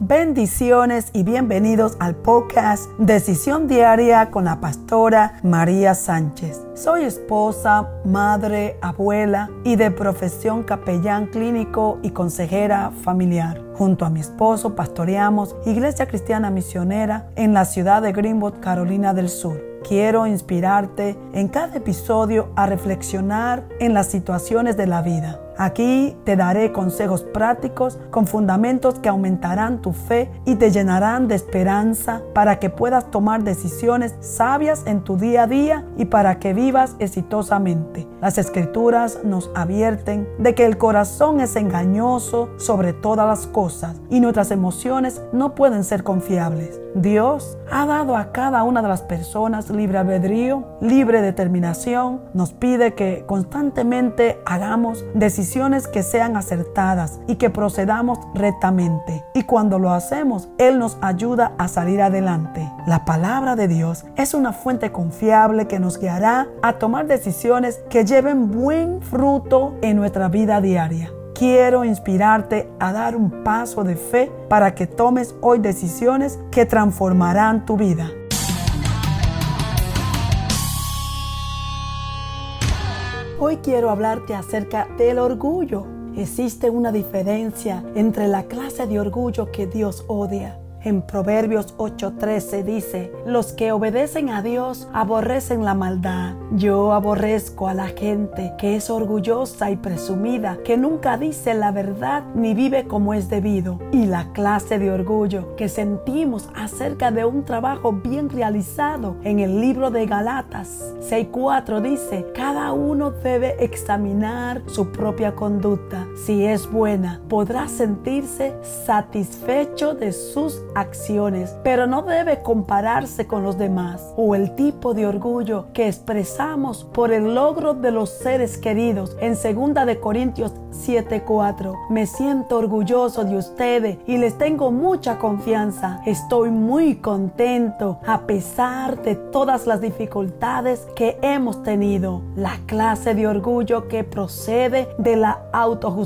Bendiciones y bienvenidos al podcast Decisión Diaria con la pastora María Sánchez. Soy esposa, madre, abuela y de profesión capellán clínico y consejera familiar. Junto a mi esposo pastoreamos Iglesia Cristiana Misionera en la ciudad de Greenwood, Carolina del Sur. Quiero inspirarte en cada episodio a reflexionar en las situaciones de la vida Aquí te daré consejos prácticos con fundamentos que aumentarán tu fe y te llenarán de esperanza para que puedas tomar decisiones sabias en tu día a día y para que vivas exitosamente. Las escrituras nos advierten de que el corazón es engañoso sobre todas las cosas y nuestras emociones no pueden ser confiables. Dios ha dado a cada una de las personas libre albedrío, libre determinación. Nos pide que constantemente hagamos decisiones que sean acertadas y que procedamos rectamente. Y cuando lo hacemos, Él nos ayuda a salir adelante. La palabra de Dios es una fuente confiable que nos guiará a tomar decisiones que lleven buen fruto en nuestra vida diaria quiero inspirarte a dar un paso de fe para que tomes hoy decisiones que transformarán tu vida. Hoy quiero hablarte acerca del orgullo. Existe una diferencia entre la clase de orgullo que Dios odia en Proverbios 8:13 dice, los que obedecen a Dios aborrecen la maldad. Yo aborrezco a la gente que es orgullosa y presumida, que nunca dice la verdad ni vive como es debido. Y la clase de orgullo que sentimos acerca de un trabajo bien realizado en el libro de Galatas 6:4 dice, cada uno debe examinar su propia conducta. Si es buena, podrá sentirse satisfecho de sus acciones, pero no debe compararse con los demás o el tipo de orgullo que expresamos por el logro de los seres queridos en 2 de Corintios 7:4. Me siento orgulloso de ustedes y les tengo mucha confianza. Estoy muy contento a pesar de todas las dificultades que hemos tenido. La clase de orgullo que procede de la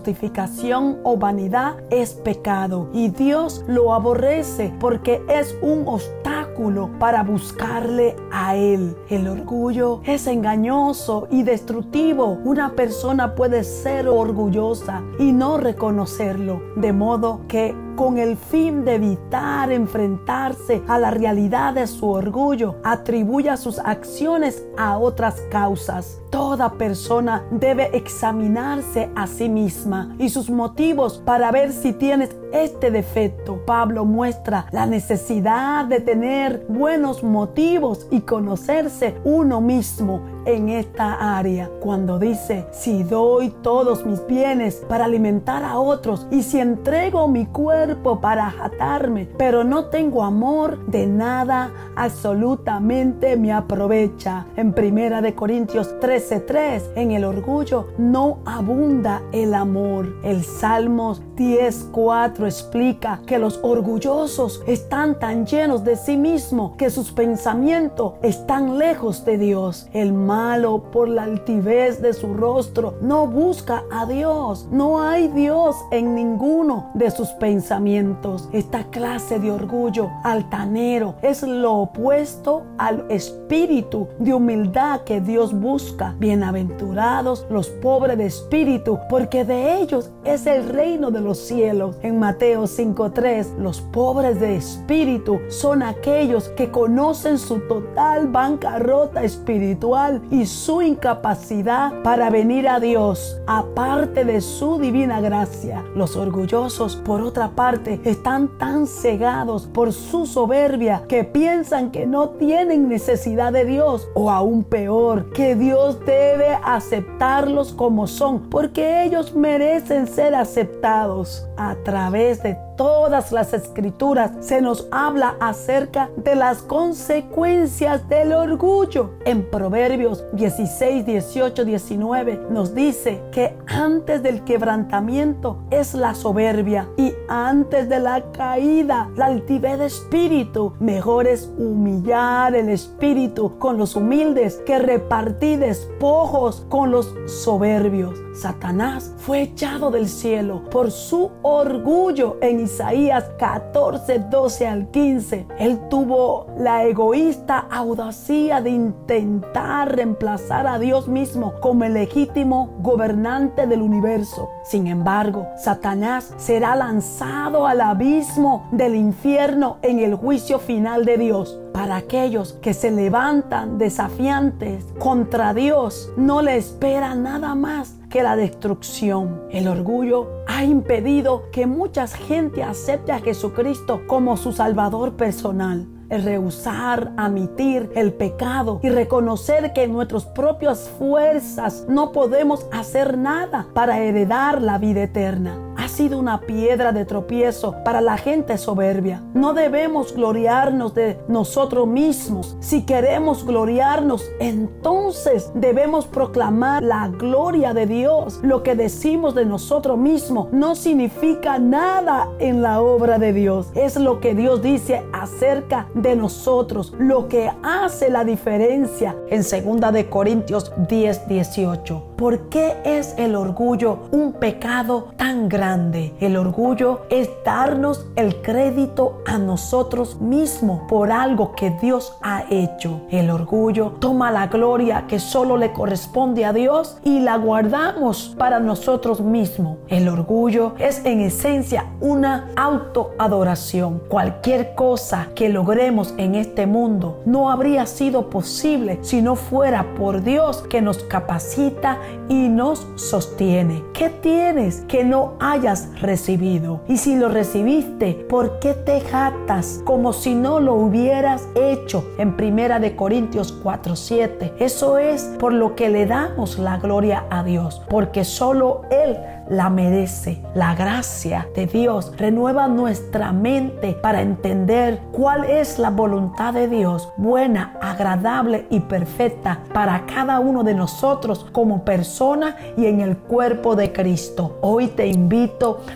autojustificación o vanidad es pecado y Dios lo aborrece porque es un obstáculo para buscarle a Él. El orgullo es engañoso y destructivo. Una persona puede ser orgullosa y no reconocerlo, de modo que con el fin de evitar enfrentarse a la realidad de su orgullo, atribuya sus acciones a otras causas. Toda persona debe examinarse a sí misma y sus motivos para ver si tienes este defecto. Pablo muestra la necesidad de tener buenos motivos y conocerse uno mismo en esta área. Cuando dice, si doy todos mis bienes para alimentar a otros y si entrego mi cuerpo para atarme, pero no tengo amor, de nada absolutamente me aprovecha. En primera de Corintios 13:3, en el orgullo no abunda el amor. El Salmos 10:4 explica que los orgullosos están tan llenos de sí mismos que sus pensamientos están lejos de Dios. El malo por la altivez de su rostro no busca a Dios. No hay Dios en ninguno de sus pensamientos. Esta clase de orgullo altanero es lo opuesto al espíritu de humildad que Dios busca. Bienaventurados los pobres de espíritu, porque de ellos es el reino de los cielos. En Mateo 5:3, los pobres de espíritu son aquellos que conocen su total bancarrota espiritual y su incapacidad para venir a Dios, aparte de su divina gracia. Los orgullosos, por otra parte, están tan cegados por su soberbia que piensan que no tienen necesidad de Dios o aún peor, que Dios debe aceptarlos como son, porque ellos merecen ser aceptados a través de todas las escrituras se nos habla acerca de las consecuencias del orgullo. En Proverbios 16, 18, 19 nos dice que antes del quebrantamiento es la soberbia y antes de la caída la altivez de espíritu. Mejor es humillar el espíritu con los humildes que repartir despojos con los soberbios. Satanás fue echado del cielo por su orgullo en Isaías 14, 12 al 15. Él tuvo la egoísta audacia de intentar reemplazar a Dios mismo como el legítimo gobernante del universo. Sin embargo, Satanás será lanzado al abismo del infierno en el juicio final de Dios. Para aquellos que se levantan desafiantes contra Dios, no le espera nada más que la destrucción. El orgullo ha impedido que mucha gente acepte a Jesucristo como su Salvador personal el rehusar, admitir el pecado y reconocer que en nuestras propias fuerzas no podemos hacer nada para heredar la vida eterna ha sido una piedra de tropiezo para la gente soberbia. No debemos gloriarnos de nosotros mismos. Si queremos gloriarnos, entonces debemos proclamar la gloria de Dios. Lo que decimos de nosotros mismos no significa nada en la obra de Dios. Es lo que Dios dice acerca de nosotros, lo que hace la diferencia en 2 de Corintios 10, 18. ¿Por qué es el orgullo un pecado tan grande? El orgullo es darnos el crédito a nosotros mismos por algo que Dios ha hecho. El orgullo toma la gloria que solo le corresponde a Dios y la guardamos para nosotros mismos. El orgullo es en esencia una autoadoración. Cualquier cosa que logremos en este mundo no habría sido posible si no fuera por Dios que nos capacita y nos sostiene. ¿Qué tienes que no hay recibido. Y si lo recibiste, ¿por qué te jatas como si no lo hubieras hecho? En Primera de Corintios 4:7. Eso es por lo que le damos la gloria a Dios, porque solo Él la merece. La gracia de Dios renueva nuestra mente para entender cuál es la voluntad de Dios, buena, agradable y perfecta para cada uno de nosotros como persona y en el cuerpo de Cristo. Hoy te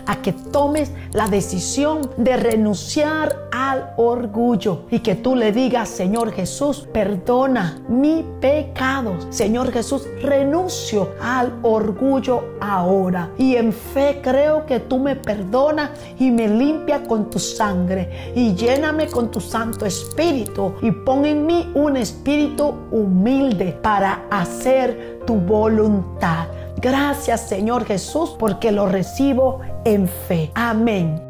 a que tomes la decisión de renunciar al orgullo y que tú le digas, Señor Jesús, perdona mi pecado. Señor Jesús, renuncio al orgullo ahora y en fe creo que tú me perdonas y me limpia con tu sangre y lléname con tu Santo Espíritu y pon en mí un espíritu humilde para hacer tu voluntad. Gracias Señor Jesús porque lo recibo en fe. Amén.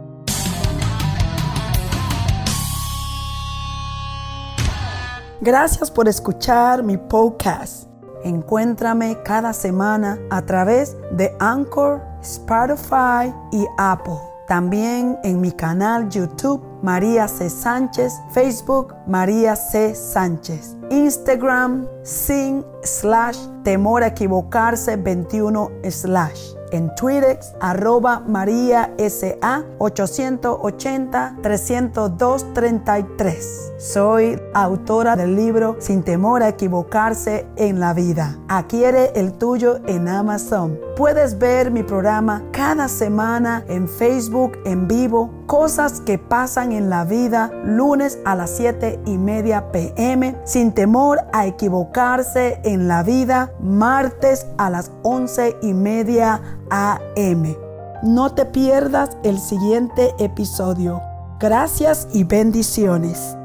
Gracias por escuchar mi podcast. Encuéntrame cada semana a través de Anchor, Spotify y Apple. También en mi canal YouTube María C. Sánchez, Facebook María C. Sánchez, Instagram sin slash temor a equivocarse 21 slash en Twitter, arroba María SA 880-302-33. Soy autora del libro Sin temor a equivocarse en la vida. Adquiere el tuyo en Amazon. Puedes ver mi programa cada semana en Facebook en vivo. Cosas que pasan en la vida lunes a las 7 y media pm. Sin temor a equivocarse en la vida martes a las 11 y media AM. No te pierdas el siguiente episodio. Gracias y bendiciones.